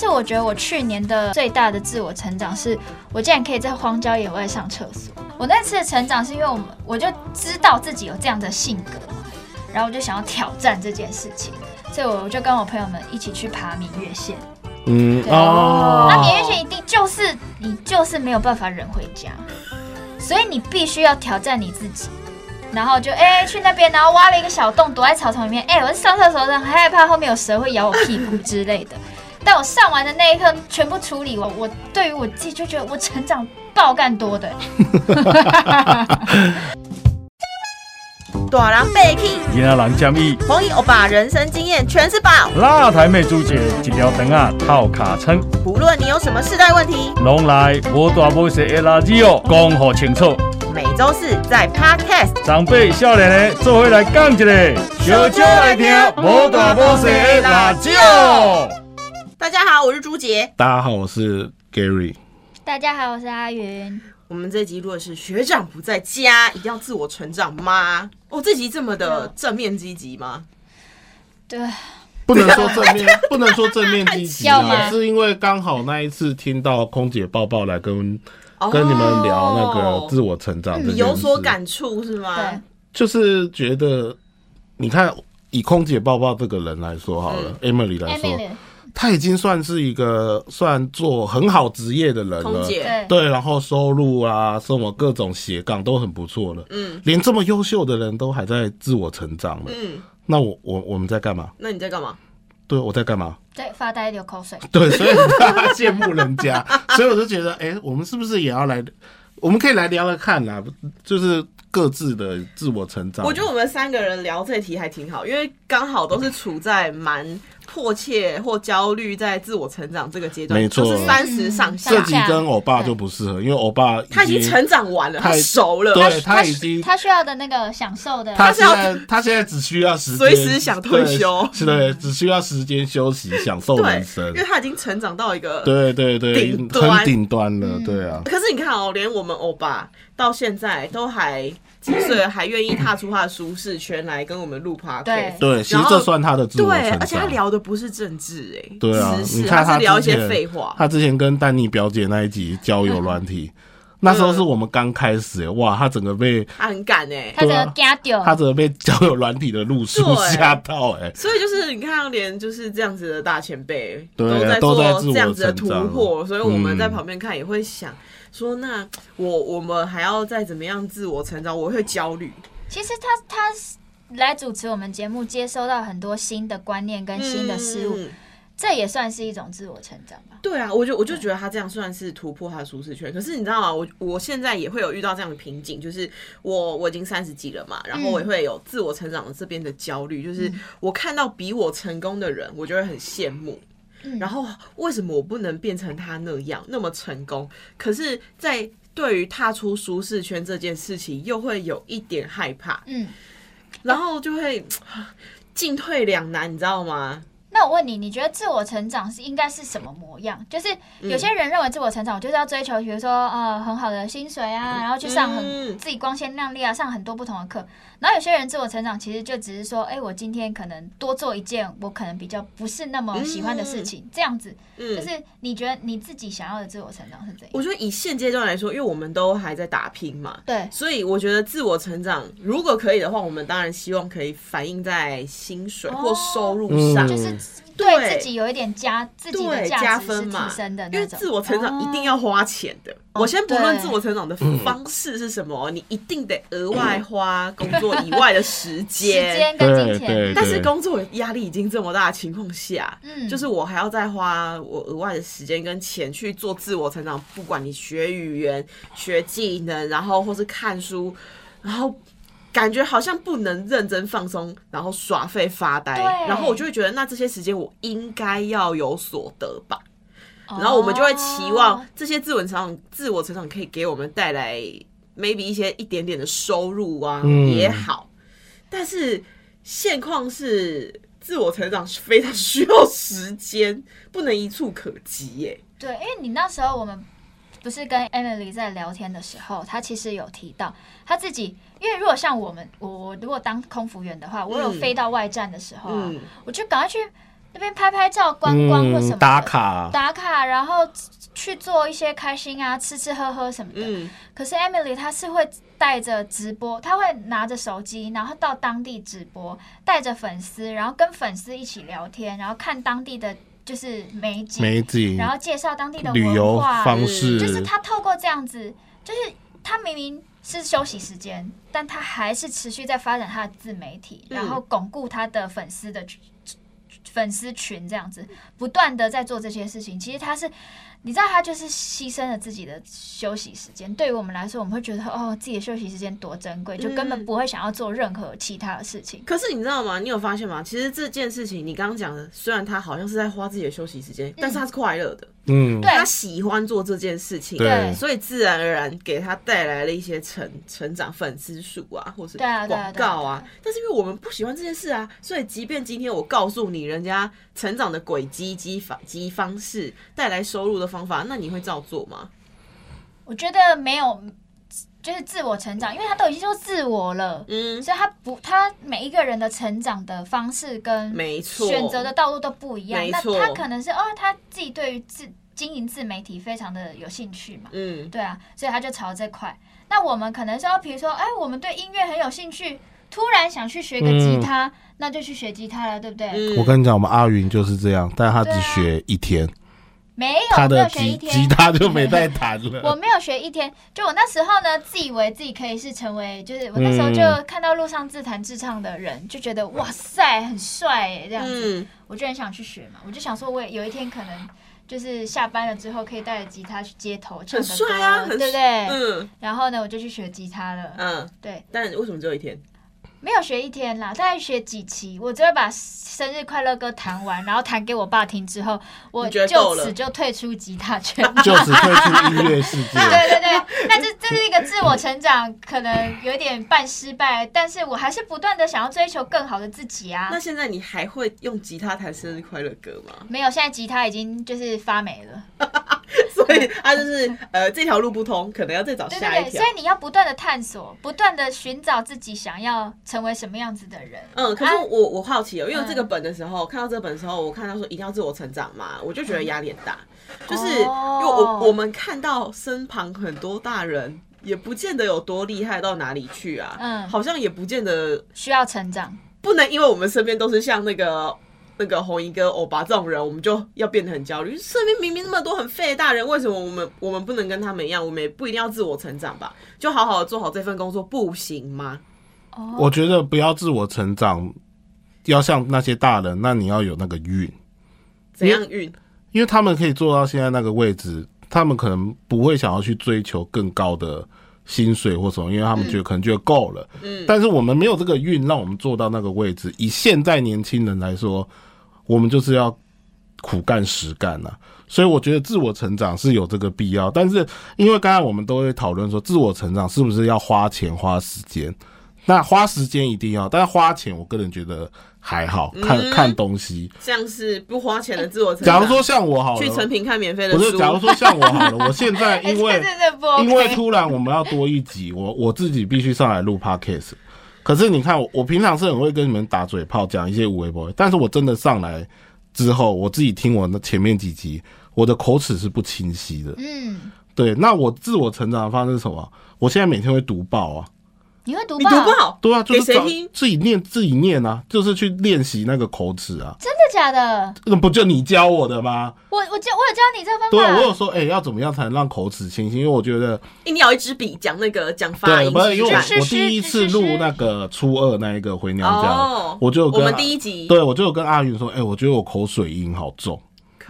是我觉得我去年的最大的自我成长是，我竟然可以在荒郊野外上厕所。我那次的成长是因为我们我就知道自己有这样的性格，然后我就想要挑战这件事情，所以我就跟我朋友们一起去爬明月线。嗯哦，那明月线一定就是你就是没有办法忍回家，所以你必须要挑战你自己。然后就哎、去那边，然后挖了一个小洞，躲在草丛里面。哎、我上厕所的时候很害怕后面有蛇会咬我屁股之类的。但我上完的那一刻全部处理完，我对于我自己就觉得我成长爆干多的。大人被气，囡仔人建议，黄奕欧巴人生经验全是宝。辣台妹主姐一条灯啊套卡称，不论你有什么世代问题，拢来无大无小的垃圾哦，讲好清楚。每周四在 Podcast。长辈少年的做伙来讲一个，小酒来听无大无小的辣椒。大家好，我是朱杰。大家好，我是 Gary。大家好，我是阿云。我们这集如果是学长不在家，一定要自我成长吗？哦，这集这么的正面积极吗？对，不能说正面，不能说正面积极要吗啊，是因为刚好那一次听到空姐抱抱来跟跟你们聊那个自我成长这件事，你有所感触是吗？对，就是觉得，你看以空姐抱抱这个人来说好了、e m i l y 来说，Emily，她已经算是一个算做很好职业的人了。对，然后收入啊，什么各种斜杠都很不错了。嗯连这么优秀的人都还在自我成长了，嗯，那我我我们在干嘛？那你在干嘛？对，我在干嘛？在，发呆流口水。对，所以大家羡慕人家，所以我就觉得，哎、我们是不是也要来？我们可以来聊聊看啦，就是各自的自我成长。我觉得我们三个人聊这题还挺好，因为刚好都是处在蛮迫切或焦虑在自我成长这个阶段，没错就是三十上下这，集跟欧巴就不适合，因为欧巴他已经成长完了，他太熟了，对他已经他需要的那个享受的，他是要现在他现在只需要时间，随时想退休对是的，只需要时间休息，享受人生因。为他已经成长到一个对对对顶，端很顶端了，对啊。可是你看哦，连我们欧巴到现在都还几岁，还愿意踏出他的舒适圈来跟我们录 podcast。对对，其实这算他的自我成对，长。而且他聊的不是政治哎、对啊，他是聊一些之前废话。他之前跟丹尼表姐那一集交友 软体，那时候是我们刚开始，哇，他整个被他很敢哎、他整个加掉，他整个被交友软体的路数吓到，哎，所以就是你看，连就是这样子的大前辈都在做这样子的突破，所以我们嗯在旁边看也会想说，那我我们还要再怎么样自我成长？我会焦虑。其实他他来主持我们节目，接收到很多新的观念跟新的事物，嗯这也算是一种自我成长吧。对啊，我就我就觉得他这样算是突破他的舒适圈。可是你知道吗？我我现在也会有遇到这样的瓶颈，就是我我已经三十几了嘛，然后我也会有自我成长的这边的焦虑，就是我看到比我成功的人，我就会很羡慕。然后为什么我不能变成他那样那么成功？可是，在对于踏出舒适圈这件事情，又会有一点害怕，嗯，然后就会进退两难，你知道吗？那我问你，你觉得自我成长是应该是什么模样？就是有些人认为自我成长，我就是要追求，比如说呃很好的薪水啊，然后去上很嗯自己光鲜亮丽啊，上很多不同的课。然后有些人自我成长其实就只是说，哎，我今天可能多做一件我可能比较不是那么喜欢的事情，这样子。嗯，就是你觉得你自己想要的自我成长是怎样？我觉得以现阶段来说，因为我们都还在打拼嘛，对，所以我觉得自我成长如果可以的话，我们当然希望可以反映在薪水或收入上，嗯就是对对自己有一点加自己的加分嘛。提升的因为。自我成长一定要花钱的。哦。我先不论自我成长的方式是什么，你一定得额外花工作以外的时间。时间。跟金钱，但是工作压力已经这么大的情况下，嗯。就是我还要再花我额外的时间跟钱去做自我成长，不管你学语言、学技能，然后或是看书，然后感觉好像不能认真放松，然后耍废发呆，然后我就会觉得，那这些时间我应该要有所得吧。然后我们就会期望哦这些自我成长、自我成长可以给我们带来 maybe 一些一点点的收入啊，嗯也好。但是现况是，自我成长是非常需要时间，不能一触可及耶。对，因为你那时候我们不是跟 Emily 在聊天的时候，她其实有提到她自己，因为如果像我们，我我如果当空服员的话，我有嗯。飞到外站的时候啊，嗯。我就赶快去那边拍拍照、观光或什么嗯，打卡，打卡，然后去做一些开心啊、吃吃喝喝什么的。嗯，可是 Emily 她是会带着直播，她会拿着手机，然后到当地直播，带着粉丝，然后跟粉丝一起聊天，然后看当地的就是美景，美景、然后介绍当地的旅游文化，方式，就是他透过这样子，就是他明明是休息时间，但他还是持续在发展他的自媒体，嗯然后巩固他的粉丝的粉丝群，这样子不断的在做这些事情。其实他是，你知道，他就是牺牲了自己的休息时间。对于我们来说，我们会觉得哦，自己的休息时间多珍贵，就根本嗯不会想要做任何其他的事情。可是你知道吗？你有发现吗？其实这件事情，你刚刚讲的，虽然他好像是在花自己的休息时间，但是他是快乐的，嗯，对他喜欢做这件事情，对所以自然而然给他带来了一些成成长粉丝数啊，或是广告啊。但是因为我们不喜欢这件事啊，所以即便今天我告诉你人家成长的轨迹及方及方式带来收入的方法，那你会照做吗？我觉得没有，就是自我成长，因为他都已经说自我了。嗯，所以他不，他每一个人的成长的方式跟没错，选择的道路都不一样。那他可能是哦，他自己对于自经营自媒体非常的有兴趣嘛，嗯，对啊，所以他就朝这块。那我们可能是哦，比如说，哎，我们对音乐很有兴趣，突然想去学个吉他，那就去学吉他了，对不对？嗯我跟你讲，我们阿云就是这样，但他只学一天，没有，他的没有学一吉天吉。他就没再弹了。我没有学一天，就我那时候呢，自以为自己可以是成为，就是我那时候就嗯看到路上自弹自唱的人，就觉得哇塞，很帅哎，这样子，嗯，我就很想去学嘛。我就想说，我也有一天可能就是下班了之后，可以带着吉他去街头唱很个歌，帅啊，很对不对？嗯然后呢，我就去学吉他了。嗯，对，但为什么只有一天？没有学一天啦，大概学几期，我只会把生日快乐歌弹完，然后弹给我爸听之后，我就此就退出吉他圈。就只退出音乐世界。对对对，那这这是一个自我成长，可能有点半失败，但是我还是不断的想要追求更好的自己啊那。现在你还会用吉他弹生日快乐歌吗？没有，现在吉他已经就是发霉了。所以他就是呃这条路不通，可能要再找对对对，下一条所。以你要不断的探索，不断的寻找自己想要成为什么样子的人。嗯，可是啊我我好奇哦，因为嗯这个本的时候，看到这本的时候，我看到说一定要自我成长嘛，我就觉得压力很大，就是因为哦我我们看到身旁很多大人，也不见得有多厉害到哪里去啊，嗯好像也不见得需要成长，不能因为我们身边都是像那个。那个红衣哥、欧巴这种人，我们就要变得很焦虑。身边明明那么多很废的大人，为什么我们我们不能跟他们一样？我们也不一定要自我成长吧？就好好的做好这份工作，不行吗？哦，我觉得不要自我成长，要像那些大人，那你要有那个运，怎样运？因为他们可以做到现在那个位置，他们可能不会想要去追求更高的薪水或什么，因为他们觉得可能觉得够了。嗯但是我们没有这个运，让我们做到那个位置。以现在年轻人来说，我们就是要苦干实干呐、所以我觉得自我成长是有这个必要。但是因为刚才我们都会讨论说，自我成长是不是要花钱花时间？那花时间一定要，但是花钱，我个人觉得还好，看、嗯看东西。像是不花钱的自我成长。假如说像我好了，去成品看免费的书，不是，假如说像我好了，我现在哎因为 因为突然我们要多一集，我我自己必须上来录 podcast。可是你看我，我平常是很会跟你们打嘴炮，讲一些无微博，但是我真的上来之后，我自己听我那前面几集，我的口齿是不清晰的。嗯，对，那我自我成长的方式是什么？我现在每天会读报啊，你会读你读不好，对啊，就是找给谁听？自己念自己念啊，就是去练习那个口齿啊。真的假的？那不就你教我的吗？我我教我有教你这个方法，对，啊我有说，哎、要怎么样才能让口齿清晰？因为我觉得一定要有一支笔讲那个讲发对，音，不是因为我我第一次录那个初二那一个回娘家，哦，我就跟我们第一集对我就有跟阿云说，哎、我觉得我口水音好重，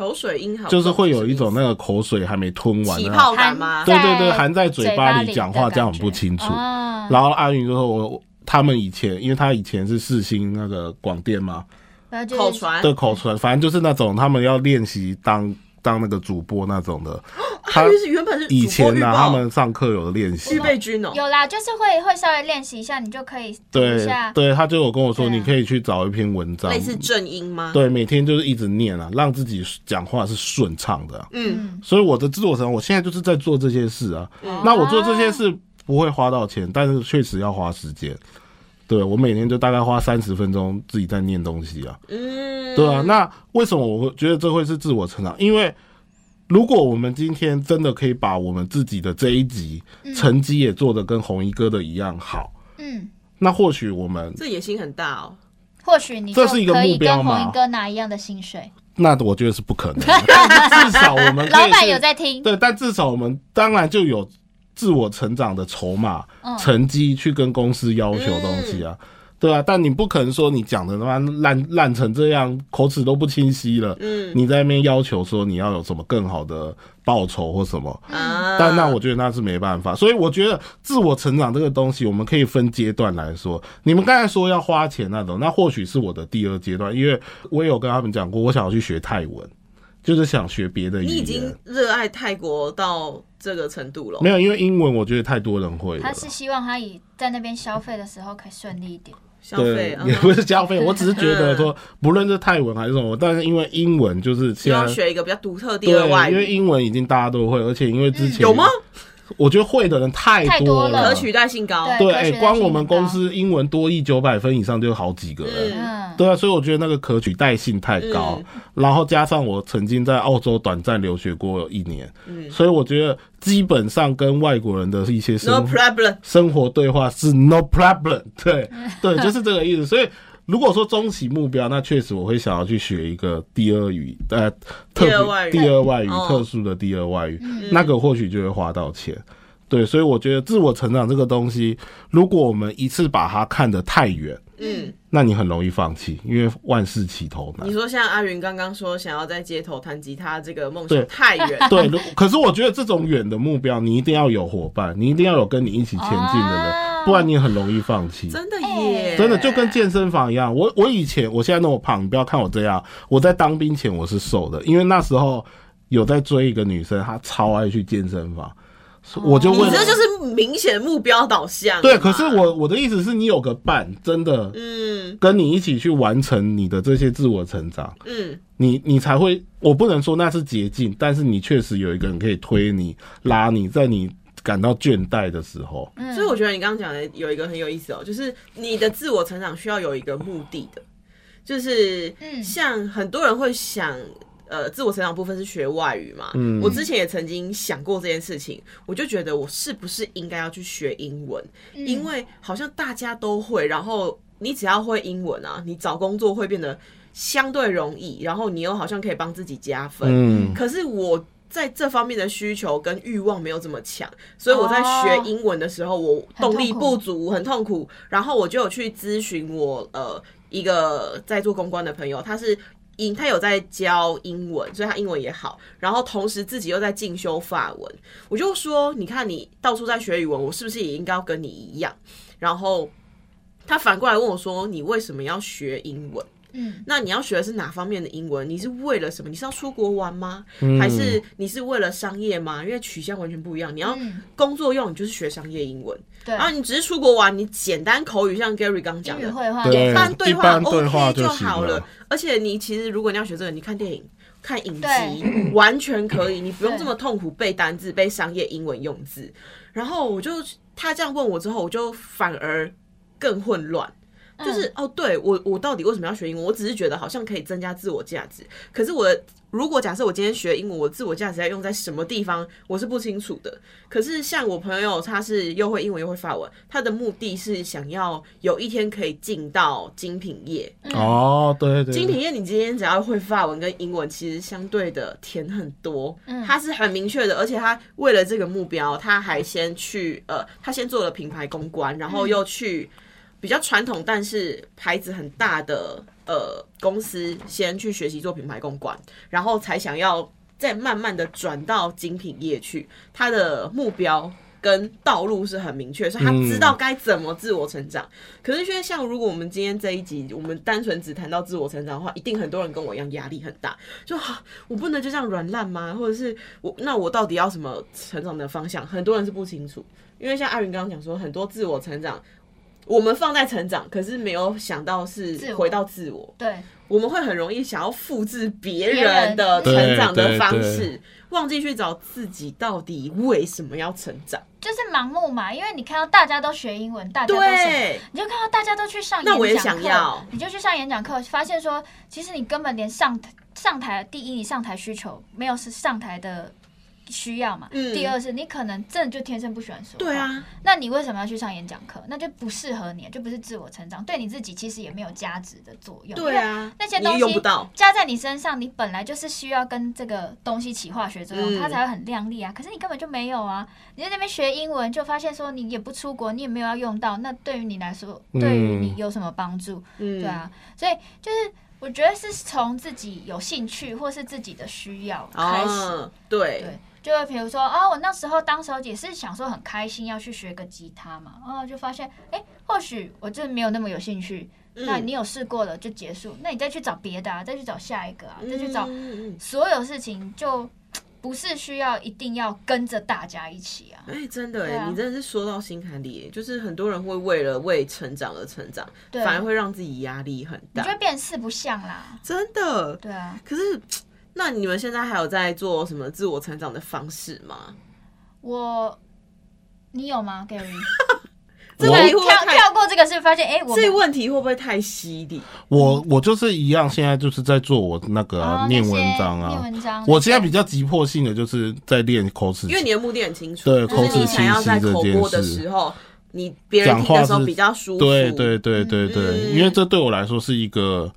口水音好，就是会有一种那个个口水还没吞完起的那种，泡感吗？对对对含在嘴巴里里讲话这样很不清楚。啊、然后阿云就说我我他们以前，因为他以前是世新那个广电嘛，口传，的口传，反正就是那种他们要练习当当那个主播那种的，他就是原本是以前呢、呢，他们上课有的练习预。备军哦，有啦，就是会会稍微练习一下，你就可以对下。对，他就有跟我说，你可以去找一篇文章，类似正音吗？，对，每天就是一直念啊，让自己讲话是顺畅的啊、嗯，嗯，所以我的制作成长，我现在就是在做这些事啊。那我做这些事不会花到钱，但是确实要花时间。对我每天就大概花三十分钟自己在念东西啊。嗯，对啊，那为什么我会觉得这会是自我成长？因为如果我们今天真的可以把我们自己的这一集成绩也做得跟红衣哥的一样好，嗯，那或许我们这野心很大哦。或许你这是一个可以目标红衣哥拿一样的薪水。那我觉得是不可能至少我们 老板有在听，对，但至少我们当然就有自我成长的筹码、嗯。成绩去跟公司要求东西啊。对啊，但你不可能说你讲的他妈烂烂成这样，口齿都不清晰了，嗯。你在那边要求说你要有什么更好的报酬或什么，啊，但那我觉得那是没办法，所以我觉得自我成长这个东西，我们可以分阶段来说。你们刚才说要花钱那种，那或许是我的第二阶段，因为我也有跟他们讲过，我想要去学泰文，就是想学别的语言你已经。热爱泰国到这个程度了没。有，因为英文我觉得太多人会了他。是希望他以在那边消费的时候可以顺利一点。消费对，嗯也不是消费，我只是觉得说，不论是泰文还是什么，但是因为英文就是希望现在学一个比较独特的第对二外，因为，英文已经大家都会，而且因为之前有吗？我觉得会的人太太多了。可取代性高。对，光我们公司英文多译九百分以上就有好几个人。对啊，所以我觉得那个可取代性太高，然后加上我曾经在澳洲短暂留学过一年，嗯。所以我觉得基本上跟外国人的一些，No 生 problem。生活对话是 no problem，对对，就是这个意思。所以如果说中期目标，那确实我会想要去学一个第二语，呃，特第二外语第二外语哦特殊的第二外语，嗯那个或许就会花到钱。对，所以我觉得自我成长这个东西，如果我们一次把它看得太远，嗯，那你很容易放弃，因为万事起头难你。说像阿云刚刚说想要在街头弹吉他这个梦想太远，对，如可是我觉得这种远的目标，你一定要有伙伴，你一定要有跟你一起前进的人，哦不然你很容易放弃。真的耶，真的就跟健身房一样，我我以前我现在那么胖，你不要看我这样，我在当兵前我是瘦的，因为那时候有在追一个女生，她超爱去健身房，我就问你这就是明显目标导向。对，可是我我的意思是你有个伴，真的嗯跟你一起去完成你的这些自我成长，嗯，你你才会，我不能说那是捷径，但是你确实有一个人可以推你、拉你，在你感到倦怠的时候，嗯所以我觉得你刚刚讲的有一个很有意思哦，就是你的自我成长需要有一个目的的，就是嗯像很多人会想。呃，自我成长部分是学外语嘛？嗯我之前也曾经想过这件事情，我就觉得我是不是应该要去学英文？嗯因为好像大家都会，然后你只要会英文啊，你找工作会变得相对容易，然后你又好像可以帮自己加分。嗯，可是我在这方面的需求跟欲望没有这么强，所以我在学英文的时候，我动力不足，很痛苦。然后我就有去咨询我呃一个在做公关的朋友，他是。英他有在教英文，所以他英文也好，然后同时自己又在进修法文。我就说，你看你到处在学语文，我是不是也应该要跟你一样？然后他反过来问我说，你为什么要学英文？嗯那你要学的是哪方面的英文？你是为了什么？你是要出国玩吗？嗯还是你是为了商业吗？因为取向完全不一样。你要嗯，工作用，你就是学商业英文；对然，后你只是出国玩，你简单口语，像 Gary 刚讲的，英语会话对一般对话一般对话 OK 就好了了。而且你其实如果你要学这个，你看电影。看影集完全可以，你不用这么痛苦背单字、背商业英文用字。然后我就他这样问我之后，我就反而更混乱。就是、哦，对我我到底为什么要学英文？我只是觉得好像可以增加自我价值。可是我如果假设我今天学英文，我自我价值要用在什么地方，我是不清楚的。可是像我朋友，他是又会英文又会法文，他的目的是想要有一天可以进到精品业。哦，对对，精品业，你今天只要会法文跟英文，其实相对的甜很多。嗯他是很明确的，而且他为了这个目标，他还先去呃，他先做了品牌公关，然后又去比较传统但是牌子很大的呃公司，先去学习做品牌公关，然后才想要再慢慢的转到精品业去。他的目标。跟道路是很明确，所以他知道该怎么自我成长。可是，因为像如果我们今天这一集，我们单纯只谈到自我成长的话，一定很多人跟我一样压力很大，就哈、我不能就这样软烂吗？或者是我那我到底要什么成长的方向？很多人是不清楚，因为像阿云刚刚讲说，很多自我成长，我们放在成长，可是没有想到是回到自我，对，我们会很容易想要复制别别人。人的成长的方式，忘记去找自己到底为什么要成长。就是盲目嘛，因为你看到大家都学英文，大家都什么，对，你就看到大家都去上那我也演讲课想要，你就去上演讲课，发现说，其实你根本连上台上台，第一你上台需求没有是上台的需要嘛，嗯。第二是你可能真的就天生不喜欢说话，对，啊，那你为什么要去上演讲课？那就不适合你，就不是自我成长，对你自己其实也没有价值的作用，对。啊，那些东西用不到，加在你身上，你本来就是需要跟这个东西起化学作用，嗯它才会很亮丽啊。可是你根本就没有啊！你在那边学英文，就发现说你也不出国，你也没有要用到，那对于你来说，嗯。对于你有什么帮助？嗯，对，啊，所以就是我觉得是从自己有兴趣或是自己的需要开始，哦，对。对，就会比如说啊，我那时候当时候也是想说很开心要去学个吉他嘛，然后就发现哎、或许我真的没有那么有兴趣，那嗯你有试过了就结束，那你再去找别的啊，再去找下一个啊，再去找所有事情就不是需要一定要跟着大家一起啊，哎、真的哎、你真的是说到心坎里、欸，就是很多人会为了为成长而成长，反而会让自己压力很大。你就，会变四不像啦，真的。对啊。可是，那你们现在还有在做什么自我成长的方式吗？我，你有吗，Gary？这我跳太跳过这个是发现，哎、这问题会不会太犀利？我我就是一样，现在就是在做我那个啊、哦念文章啊。念文章。我现在比较急迫性的就是在练口齿，因为你的目的很清楚，对就是你口齿想要在清晰这件口播的事时候，你别人听的时候比较舒服。对对对对对，嗯因为这对我来说是一个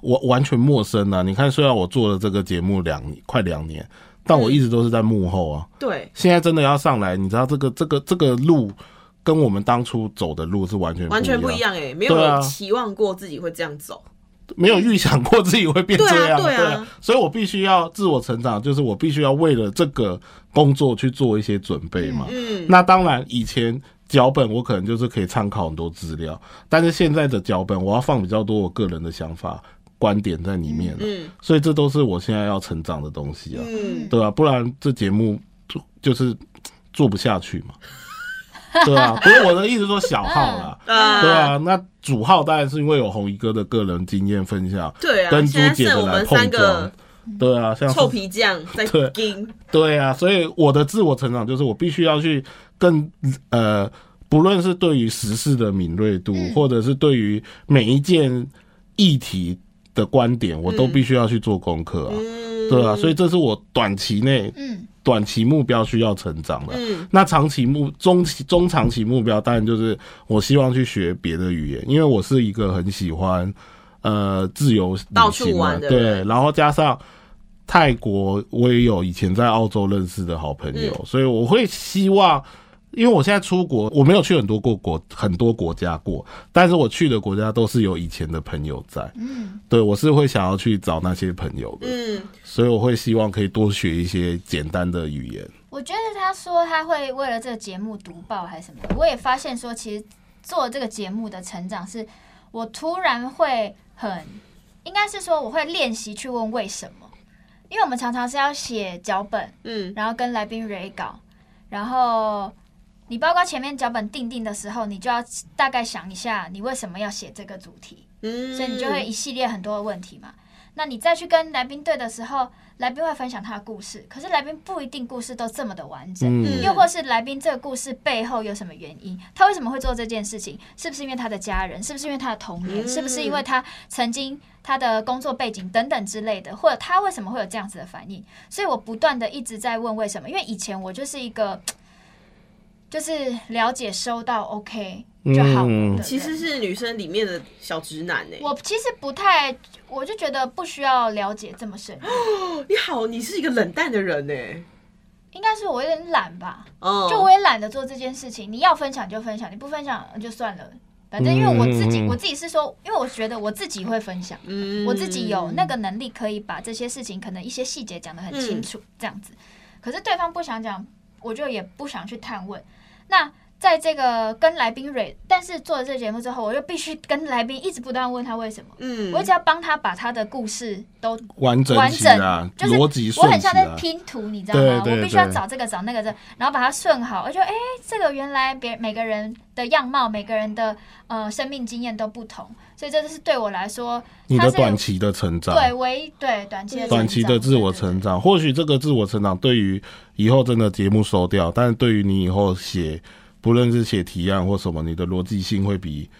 我完全陌生啊。你看，虽然我做了这个节目两快两年，但我一直都是在幕后啊。对现在真的要上来，你知道这个这个这个路跟我们当初走的路是完全完全不一样，样哎、没有期望过自己会这样走。没有预想过自己会变这样，对啊对啊所以我必须要自我成长，就是我必须要为了这个工作去做一些准备嘛。嗯，那当然，以前脚本我可能就是可以参考很多资料，但是现在的脚本我要放比较多我个人的想法、观点在里面了，嗯所以这都是我现在要成长的东西啊，嗯，对吧、不然这节目就就是做不下去嘛，对啊，不是我的意思说小号啦。啊。对啊，那主号当然是因为有红衣哥的个人经验分享，对啊，跟朱姐的来碰撞。个。对啊，像臭皮匠 在对盯，对啊，所以我的自我成长就是我必须要去更呃，不论是对于时事的敏锐度，嗯。或者是对于每一件议题的观点，我都必须要去做功课啊。嗯，对啊，所以这是我短期内嗯，短期目标需要成长的。嗯那长期目中期中长期目标，当然就是我希望去学别的语言，因为我是一个很喜欢呃自由旅到处行的对，然后加上泰国，我也有以前在澳洲认识的好朋友，嗯所以我会希望。因为我现在出国，我没有去很多过国很多国家过，但是我去的国家都是有以前的朋友在，嗯，对我是会想要去找那些朋友的，嗯，所以我会希望可以多学一些简单的语言。我觉得他说他会为了这个节目读报还是什么，我也发现说，其实做这个节目的成长是，我突然会很，应该是说我会练习去问为什么，因为我们常常是要写脚本，嗯。然后跟来宾 re 稿，然后你包括前面脚本定定的时候，你就要大概想一下你为什么要写这个主题，嗯，所以你就会一系列很多的问题嘛。那你再去跟来宾对的时候，来宾会分享他的故事，可是来宾不一定故事都这么的完整，嗯又或是来宾这个故事背后有什么原因，他为什么会做这件事情？是不是因为他的家人？是不是因为他的童年？嗯是不是因为他曾经他的工作背景等等之类的？或者他为什么会有这样子的反应？所以我不断的一直在问为什么，因为以前我就是一个。就是了解收到 OK 就好了嗯其实是女生里面的小直男呢。我其实不太，我就觉得不需要了解这么深入，你好，你是一个冷淡的人呢。应该是我有点懒吧，哦，就我也懒得做这件事情。你要分享就分享，你不分享就算了。反正因为我自己，嗯我自己是说，因为我觉得我自己会分享，嗯我自己有那个能力可以把这些事情可能一些细节讲得很清楚，这样子。可是对方不想讲，我就也不想去探问。那在这个跟来宾蕊，但是做了这个节目之后，我就必须跟来宾一直不断问他为什么，嗯我一直要帮他把他的故事都完整完整啊，整，就是逻辑我很像在。拼图，你知道吗？我必须要找这个找那个这，然后把它顺好。我觉得哎、这个原来别每个人的样貌，每个人的呃生命经验都不同，所以这就是对我来说，你的短期的成长，对唯一对短期的短期的自我成成长，或许这个自我成长对于以后真的节目收掉，但是对于你以后写，不论是写提案或什么，你的逻辑性会比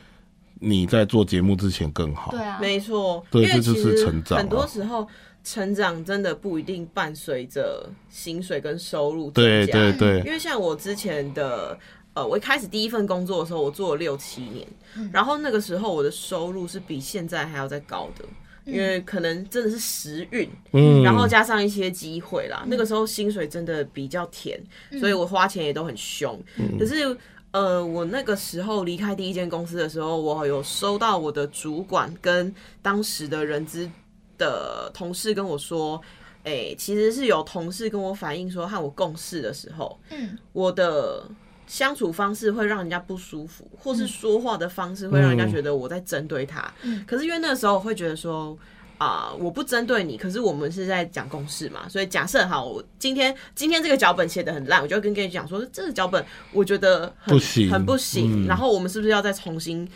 你在做节目之前更好。对啊，没错，对这就是成长啊很多时候，成长真的不一定伴随着薪水跟收入增对加。对对因为像我之前的，呃，我一开始第一份工作的时候，我做了六七年，嗯然后那个时候我的收入是比现在还要再高的。因为可能真的是时运，嗯，然后加上一些机会啦，那个时候薪水真的比较甜，嗯所以我花钱也都很凶。可是呃，我那个时候离开第一间公司的时候，我有收到我的主管跟当时的人资的同事跟我说，哎、其实是有同事跟我反映说，和我共事的时候，嗯，我的。相处方式会让人家不舒服，或是说话的方式会让人家觉得我在针对他。嗯可是因为那个时候我会觉得说，啊、我不针对你，可是我们是在讲公事嘛，所以假设好，我今天今天这个脚本写的很烂，我就会跟 Gay 讲说，这个脚本我觉得很不行很不行，嗯然后我们是不是要再重新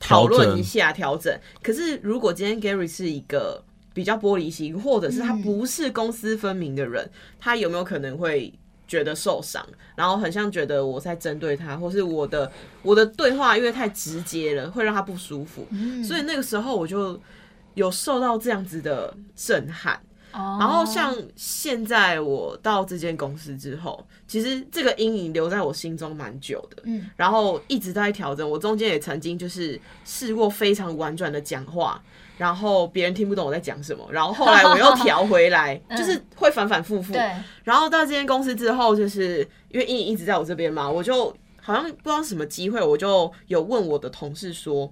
讨论一下调整？可是如果今天 Gary 是一个比较玻璃心，或者是他嗯不是公私分明的人，他有没有可能会？觉得受伤，然后很像觉得我在针对他，或是我的我的对话因为太直接了，会让他不舒服。嗯所以那个时候我就有受到这样子的震撼。然然后像现在我到这间公司之后，其实这个阴影留在我心中蛮久的。嗯，然后一直在调整。我中间也曾经就是试过非常婉转的讲话，然后别人听不懂我在讲什么，然后后来我又调回来，就是会反反复复。对，然后到这间公司之后，就是因为阴影一直在我这边嘛，我就好像不知道什么机会，我就有问我的同事说，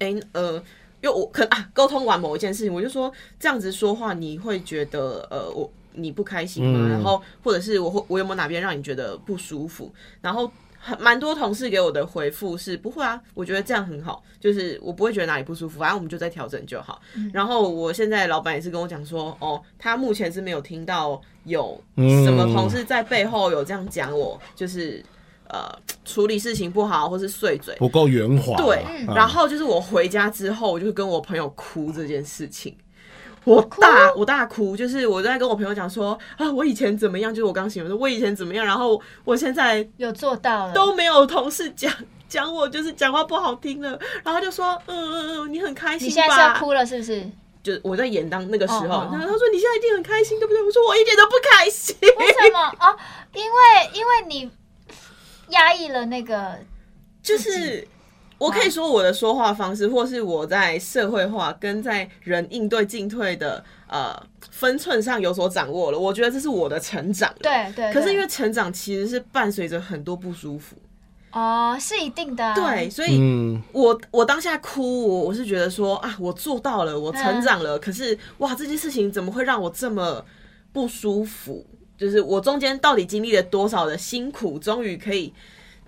哎、呃，因为我可能啊沟通完某一件事情，我就说这样子说话，你会觉得呃我你不开心吗？嗯然后或者是我会我有没有哪边让你觉得不舒服？然后。很蛮多同事给我的回复是不会啊，我觉得这样很好，就是我不会觉得哪里不舒服，反正我们就在调整就好。然后我现在老板也是跟我讲说，哦，他目前是没有听到有什么同事在背后有这样讲我，就是呃处理事情不好或是碎嘴。不够圆滑。对，啊然后就是我回家之后，我就跟我朋友哭这件事情。我大我大哭，就是我在跟我朋友讲说啊，我以前怎么样，就是我刚形容的，我以前怎么样，然后我现在有做到了，都没有同事讲讲我就是讲话不好听了，然后就说嗯嗯嗯，你很开心吧？你现在是要哭了是不是？就是我在演当那个时候，然后他说你现在一定很开心，对不对？我说我一点都不开心。为什么？哦，因为因为你压抑了那个，就是我可以说我的说话方式，或是我在社会化跟在人应对进退的呃分寸上有所掌握了。我觉得这是我的成长。。对对。可是因为成长其实是伴随着很多不舒服，哦，是一定的、啊，对，，所以嗯，我我当下哭，我我是觉得说啊，我做到了，我成长了。可是哇，这件事情怎么会让我这么不舒服？就是我中间到底经历了多少的辛苦，终于可以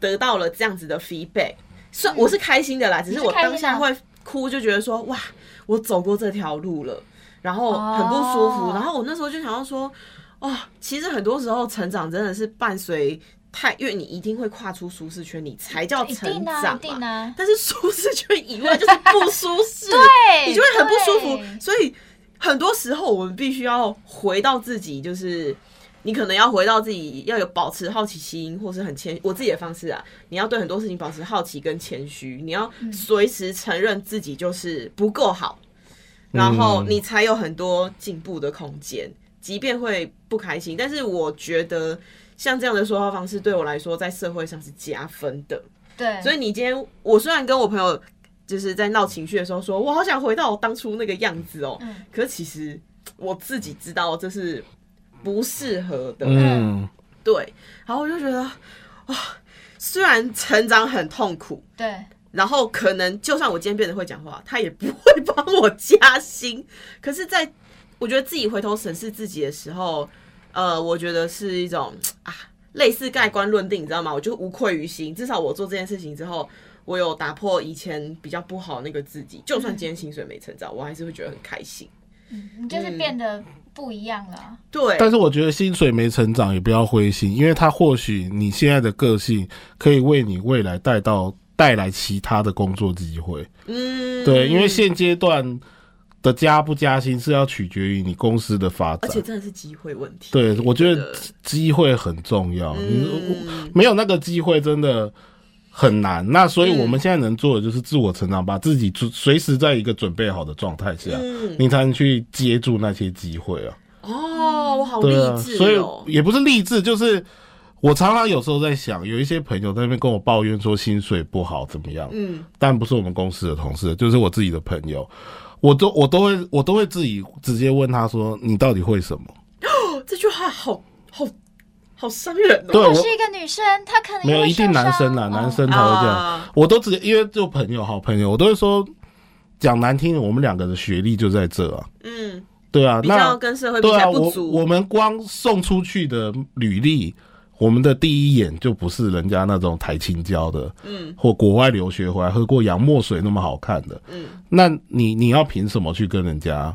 得到了这样子的 feedback。算我是开心的啦，只是我当下会哭，就觉得说哇，我走过这条路了，然后很不舒服。哦然后我那时候就想要说，哦，其实很多时候成长真的是伴随太，因为你一定会跨出舒适圈，你才叫成长嘛。啊，但是舒适圈以外就是不舒适，对，你就会很不舒服。所以很多时候我们必须要回到自己，就是你可能要回到自己，要有保持好奇心，或是很谦。我自己的方式啊，你要对很多事情保持好奇跟谦虚，你要随时承认自己就是不够好，然后你才有很多进步的空间，即便会不开心。但是我觉得像这样的说话方式对我来说，在社会上是加分的。对，所以你今天，我虽然跟我朋友就是在闹情绪的时候说，我好想回到我当初那个样子哦、嗯可是其实我自己知道这是不适合的，嗯，对。然后我就觉得，哇，虽然成长很痛苦，对，然后可能就算我今天变得会讲话，他也不会帮我加薪。可是，在我觉得自己回头审视自己的时候，呃，我觉得是一种啊，类似盖棺论定，你知道吗？我就无愧于心，至少我做这件事情之后，我有打破以前比较不好那个自己，就算今天薪水没成长，我还是会觉得很开心。嗯你就是变得不一样了。对，但是我觉得薪水没成长也不要灰心，因为他或许你现在的个性可以为你未来带到带来其他的工作机会。嗯，对，因为现阶段的加不加薪是要取决于你公司的发展而且。真的是机会问题。对，我觉得机会很重要，你嗯，没有那个机会真的很难。那所以我们现在能做的就是自我成长，把自己准随时在一个准备好的状态下，嗯你才能去接住那些机会啊。哦，我好励志所以哦。也不是励志，就是我常常有时候在想，有一些朋友在那边跟我抱怨说薪水不好怎么样，嗯，但不是我们公司的同事，就是我自己的朋友，我都我都会我都会自己直接问他说，你到底会什么？哦 这句话好好好伤人哦。对我如果是一个女生，她可能没有一定男生啦，伤男生才会这样。啊我都直接因为就朋友好朋友，我都会说讲难听的，我们两个的学历就在这啊，嗯，对啊，比较那跟社会比起对啊，我来不足。我们光送出去的履历，我们的第一眼就不是人家那种台青教的，嗯或国外留学回来喝过洋墨水那么好看的，嗯，那你你要凭什么去跟人家？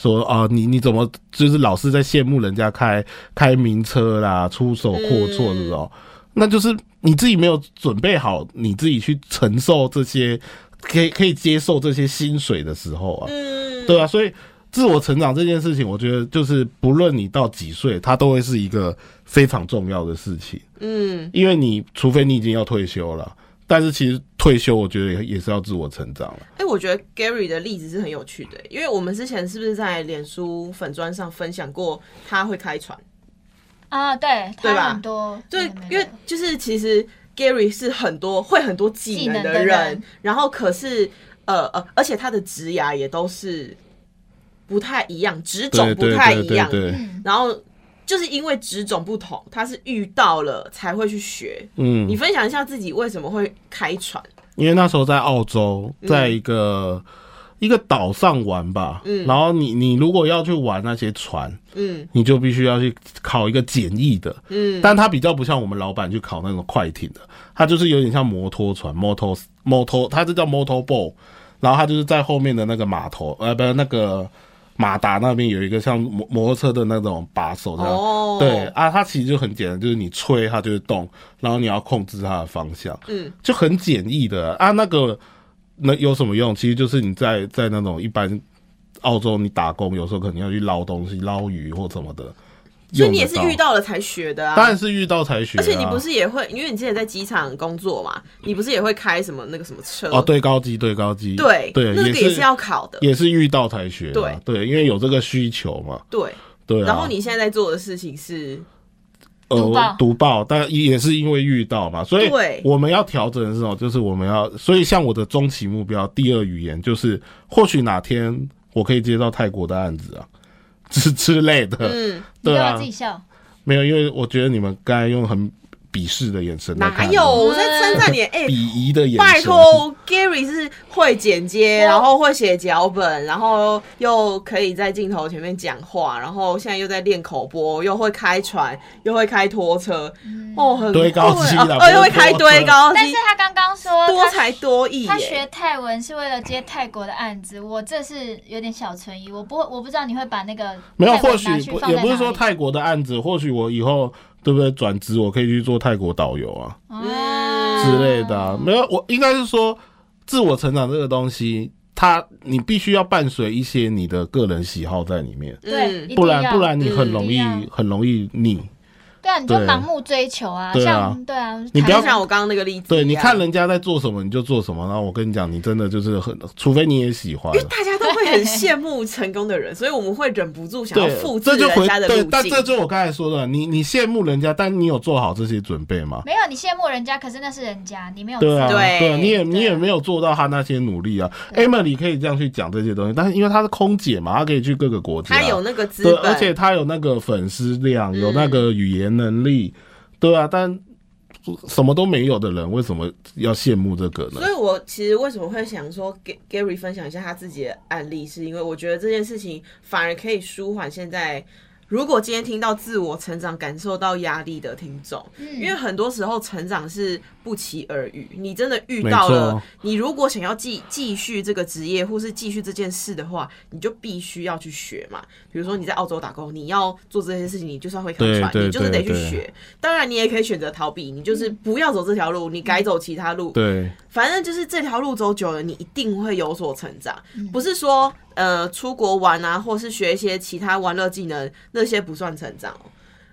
说啊，你你怎么就是老是在羡慕人家开开名车啦，出手阔绰这种？那就是你自己没有准备好，你自己去承受这些，可以可以接受这些薪水的时候啊，嗯，对啊，所以自我成长这件事情，我觉得就是不论你到几岁，它都会是一个非常重要的事情。嗯，因为你除非你已经要退休了，但是其实退休，我觉得也也是要自我成长了。哎、我觉得 Gary 的例子是很有趣的，因为我们之前是不是在脸书粉砖上分享过他会开船？啊，对，对吧？很多，对因为就是其实 Gary 是很多会很多技能的人，的人。然后可是呃呃，而且他的职涯也都是不太一样，职种不太一样，对对对，嗯，然后就是因为职种不同，他是遇到了才会去学。嗯。你，分享一下自己为什么会开船？因为那时候在澳洲，在一个、一个岛上玩吧，嗯。然后你你如果要去玩那些船，嗯。你就必须要去考一个简易的，嗯。但它比较不像我们老板去考那种快艇的，它就是有点像摩托船，motor motor，它这叫 motor boat，然后它就是在后面的那个码头，呃，不是那个马达那边有一个像摩摩托车的那种把手这样。哦，对，啊，它其实就很简单，就是你吹它就会动，然后你要控制它的方向，嗯就很简易的啊。那个那有什么用？其实就是你在在那种一般澳洲你打工，有时候可能要去捞东西、捞鱼或什么的，所以你也是遇到了才学的啊。当然是遇到才学、啊，而且你不是也会，因为你之前在机场工作嘛，你不是也会开什么那个什么车？哦，对高机对高机，对对，那个也也是要考的。也是遇到才学啊，对。对，因为有这个需求嘛，对，对啊。然后你现在在做的事情是，读报。呃读报，但也是因为遇到嘛，所以对。我们要调整的是哦，就是我们要，所以像我的中期目标，第二语言就是，或许哪天我可以接到泰国的案子啊，之 之类的，嗯，对啊？没有，因为我觉得你们刚才用很鄙视的眼神在哪有？我我在称赞你，哎、鄙夷的眼神，拜托，Gary 是会剪接，然后会写脚本，然后又可以在镜头前面讲话，然后现在又在练口播，又会开船，又会开拖车，哦，很堆高机啦会哦，又会开堆高机但是，他刚刚说多才多艺他耶。学泰文是为了接泰国的案子，我这是有点小存疑，我不会，我不知道你会把那个没有，或许不也不是说泰国的案子，或许我以后对不对转职，我可以去做泰国导游啊。哦之类的、啊，没有，我应该是说，自我成长这个东西，它你必须要伴随一些你的个人喜好在里面，对，不然不然你很容易、很容易腻。对啊，你就盲目追求啊，对啊像对啊，你不要就像我刚刚那个例子，对，你看，人家在做什么，你就做什么。然后我跟你讲，你真的就是很，除非你也喜欢因为。大家都会很羡慕成功的人，所以我们会忍不住想要对复，制这就回人家的对，路径。但这就我刚才说的，你你羡慕人家，但你有做好这些准备吗？没有你羡慕人家，可是那是人家，你没有对啊，对你也你也没有做到他那些努力啊。Emily 可以这样去讲这些东西，但是因为她是空姐嘛，她可以去各个国家，他有那个资对，本，而且他有那个粉丝量，有嗯那个语言能力，对啊，但什么都没有的人，为什么要羡慕这个呢所？以我其实为什么会想说给 Gary 分享一下他自己的案例，是因为我觉得这件事情反而可以舒缓现在如果今天听到自我成长、感受到压力的听众，因为很多时候成长是不期而遇，你真的遇到了，你如果想要继继续这个职业或是继续这件事的话，你就必须要去学嘛。比如说你在澳洲打工，你要做这些事情，你就是要会看船，你就是得去学。当然，你也可以选择逃避，你就是不要走这条路，你改走其他路。对，反正就是这条路走久了，你一定会有所成长。嗯。不是说呃出国玩啊，或是学一些其他玩乐技能，那些不算成长哦。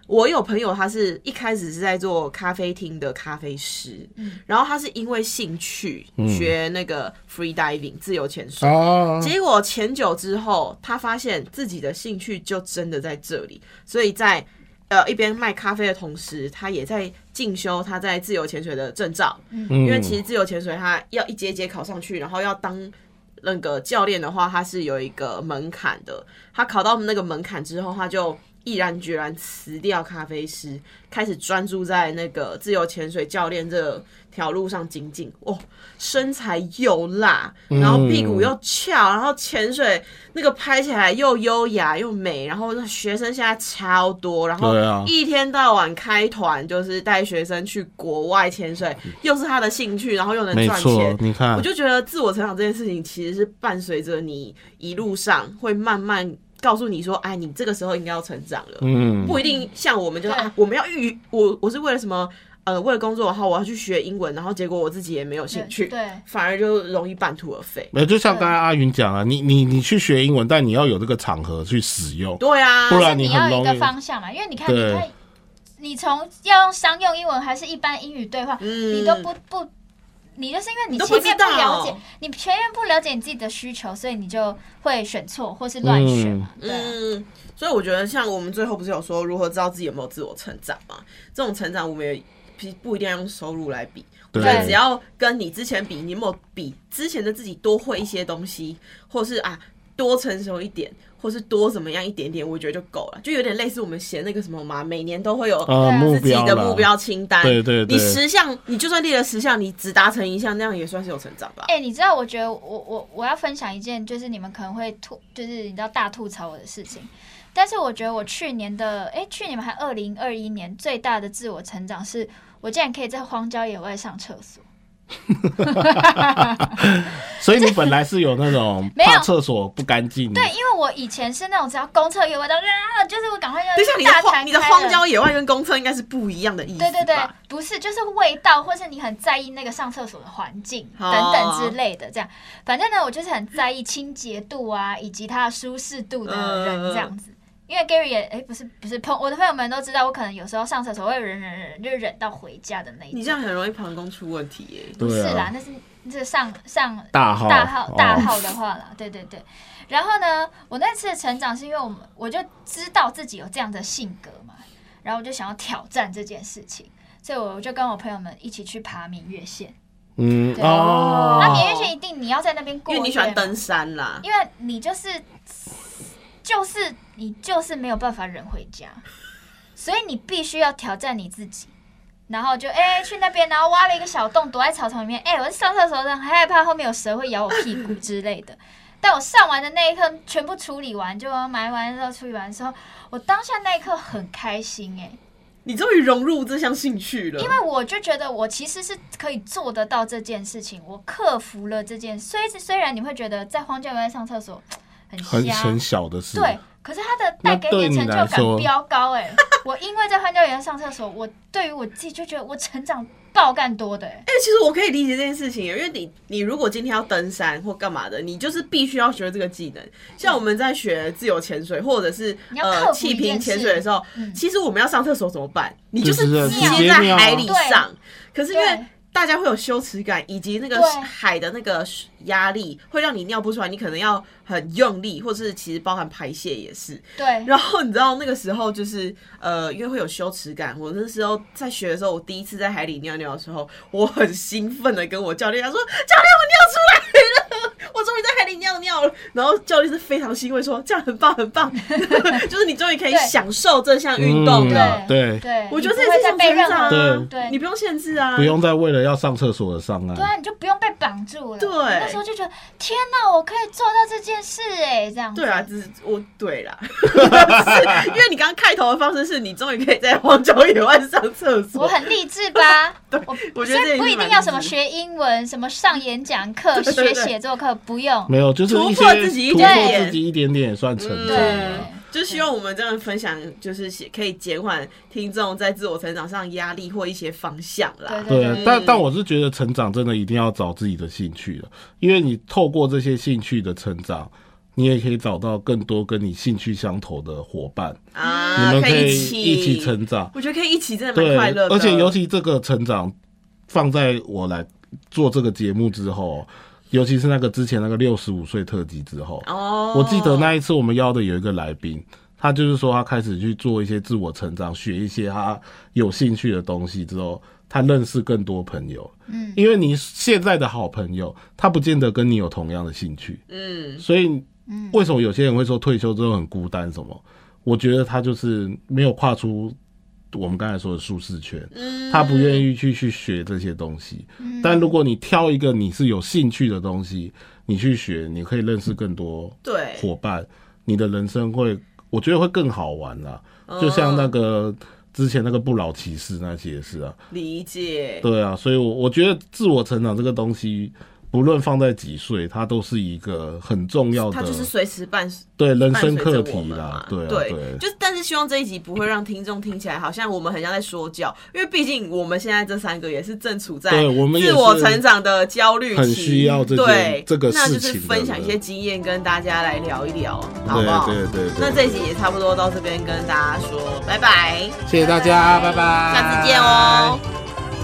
我有朋友，他是一开始是在做咖啡厅的咖啡师，然后他是因为兴趣学那个 free diving 自由潜水，啊，结果潜久之后，他发现自己的兴趣就真的在这里，所以在呃一边卖咖啡的同时，他也在进修他在自由潜水的证照。因因为其实自由潜水他要一节节考上去，然后要当那个教练的话，他是有一个门槛的。他考到那个门槛之后，他就毅然决然辞掉咖啡师，开始专注在那个自由潜水教练这条路上精进。哦，身材又辣，然后屁股又翘，然后潜水那个拍起来又优雅又美，然后学生现在超多，然后一天到晚开团，就是带学生去国外潜水，又是他的兴趣，然后又能赚钱，。你看我，就觉得自我成长这件事情，其实是伴随着你一路上会慢慢告诉你说，哎，你这个时候应该要成长了。嗯，不一定像我们就说对啊，我们要预我我是为了什么？呃，为了工作的话，我要去学英文，然后结果我自己也没有兴趣，对对反而就容易半途而废。没有就像刚才阿云讲啊，你你你去学英文，但你要有这个场合去使用，对啊，不然是你要有一个很容易方向嘛，因为你看，你看，你从要用商用英文还是一般英语对话，嗯你都不不，你就是因为你都不前面不了解，你前面不了解你自己的需求，所以你就会选错或是乱选嘛，对啊。嗯，所以我觉得像我们最后不是有说如何知道自己有没有自我成长嘛？这种成长我们也不不一定要用收入来比，我觉得对只要跟你之前比，你有没有比之前的自己多会一些东西，或是啊多成熟一点，或是多怎么样一点点，我觉得就够了。就有点类似我们写那个什么嘛，每年都会有自己的目标清单，对对对你十项，你就算列了十项，你只达成一项，那样也算是有成长吧。哎、你知道，我觉得我我我要分享一件，就是你们可能会吐，就是你知道大吐槽我的事情。但是我觉得我去年的，哎、去年还二零二一年最大的自我成长是，我竟然可以在荒郊野外上厕所。所以你本来是有那种 没有怕厕所不干净，对，因为我以前是那种只要公厕有味道，啊，就是我赶快要等一下，你的大荒你的荒郊野外跟公厕应该是不一样的意思？对对对，不是，就是味道，或是你很在意那个上厕所的环境哦等等之类的，这样。反正呢，我就是很在意清洁度啊，以及它的舒适度的人嗯这样子。因为 Gary 也哎、不是不是朋我的朋友们都知道，我可能有时候上厕所会忍忍忍，就忍到回家的那一种。你这样很容易膀胱出问题耶。对不是啦啊，，那是那是上上大号大号哦大号的话啦，对对对。然后呢，我那次的成长是因为我们我就知道自己有这样的性格嘛，然后我就想要挑战这件事情，所以我就跟我朋友们一起去爬明月线。嗯对哦，那明月线一定你要在那边过因为你喜欢登山啦，因为你就是就是你就是没有办法忍回家，所以你必须要挑战你自己。然后就哎、去那边，然后挖了一个小洞，躲在草丛里面。哎、我上厕所很害怕后面有蛇会咬我屁股之类的。但我上完的那一刻，全部处理完，就埋完之后处理完之后，我当下那一刻很开心哎、你终于融入这项兴趣了。因为我就觉得我其实是可以做得到这件事情，我克服了这件。虽虽然你会觉得在荒郊野外上厕所很瞎，很很小的事，对，可是它的带给你的成就感说？飙高哎、我因为在荒郊野外上厕所，我对于我自己就觉得我成长爆干多的哎、哎、其实我可以理解这件事情，因为你你如果今天要登山或干嘛的，你就是必须要学这个技能。像我们在学自由潜水或者是你要克呃气瓶潜水的时候，嗯。其实我们要上厕所怎么办？你就就是是直直接在海里上，可是因为对大家会有羞耻感，以及那个海的那个压力，会让你尿不出来，你可能要很用力，或是其实包含排泄也是。对，然后你知道那个时候就是呃，因为会有羞耻感。我那时候在学的时候，我第一次在海里尿尿的时候，我很兴奋的跟我教练讲说：“教练，我尿出来了！我终于在海里尿尿尿了，然后教练是非常欣慰说这样很棒很棒，就是你终于可以享受这项运动嗯了。对。对，我觉得这你不会再也是一种被任何成长啊。对。对。你不用限制啊，不用再为了要上厕所而上岸。对啊，你就不用被绑住了。对。那时候就觉得天哪，我可以做到这件事哎，这样子。对啊，只是我对啦，是因为你刚刚开头的方式是你终于可以在荒郊野外上厕所，我很励志吧？我我觉得不一定要什么学英文、什么上演讲课、学写作课，不用。没有，就是突破自己一突点点破自己一点点也算成嗯长。对，就希望我们这样分享，就是可以减缓听众在自我成长上压力或一些方向啦。对对，但但我是觉得成长真的一定要找自己的兴趣了，因为你透过这些兴趣的成长，你也可以找到更多跟你兴趣相投的伙伴，啊，可你们可以一起一起成长。我觉得可以一起，真的蛮快乐，的。而且尤其这个成长放在我来做这个节目之后，尤其是那个之前那个六十五岁特辑之后，哦，我记得那一次我们邀的有一个来宾，他就是说他开始去做一些自我成长，学一些他有兴趣的东西之后，他认识更多朋友。嗯，因为你现在的好朋友，他不见得跟你有同样的兴趣，嗯，所以为什么有些人会说退休之后很孤单？什么？我觉得他就是没有跨出我们刚才说的舒适圈，嗯他不愿意去去学这些东西。但如果你挑一个你是有兴趣的东西，你去学，你可以认识更多对，伙伴，你的人生会，我觉得会更好玩啦。哦就像那个之前那个不老骑士那些也是啊，理解。对啊，所以我我觉得自我成长这个东西，不论放在几岁，它都是一个很重要的，他就是随时伴对人生课题啦对啊对，对。就是但是希望这一集不会让听众听起来好像我们很像在说教，因为毕竟我们现在这三个也是正处在我们自我成长的焦虑期，很需要这件对这个那就是分享一些经验跟大家来聊一聊，好不好？对对对对那这一集也差不多到这边跟大家说拜拜。谢谢大家，拜拜，下次见哦。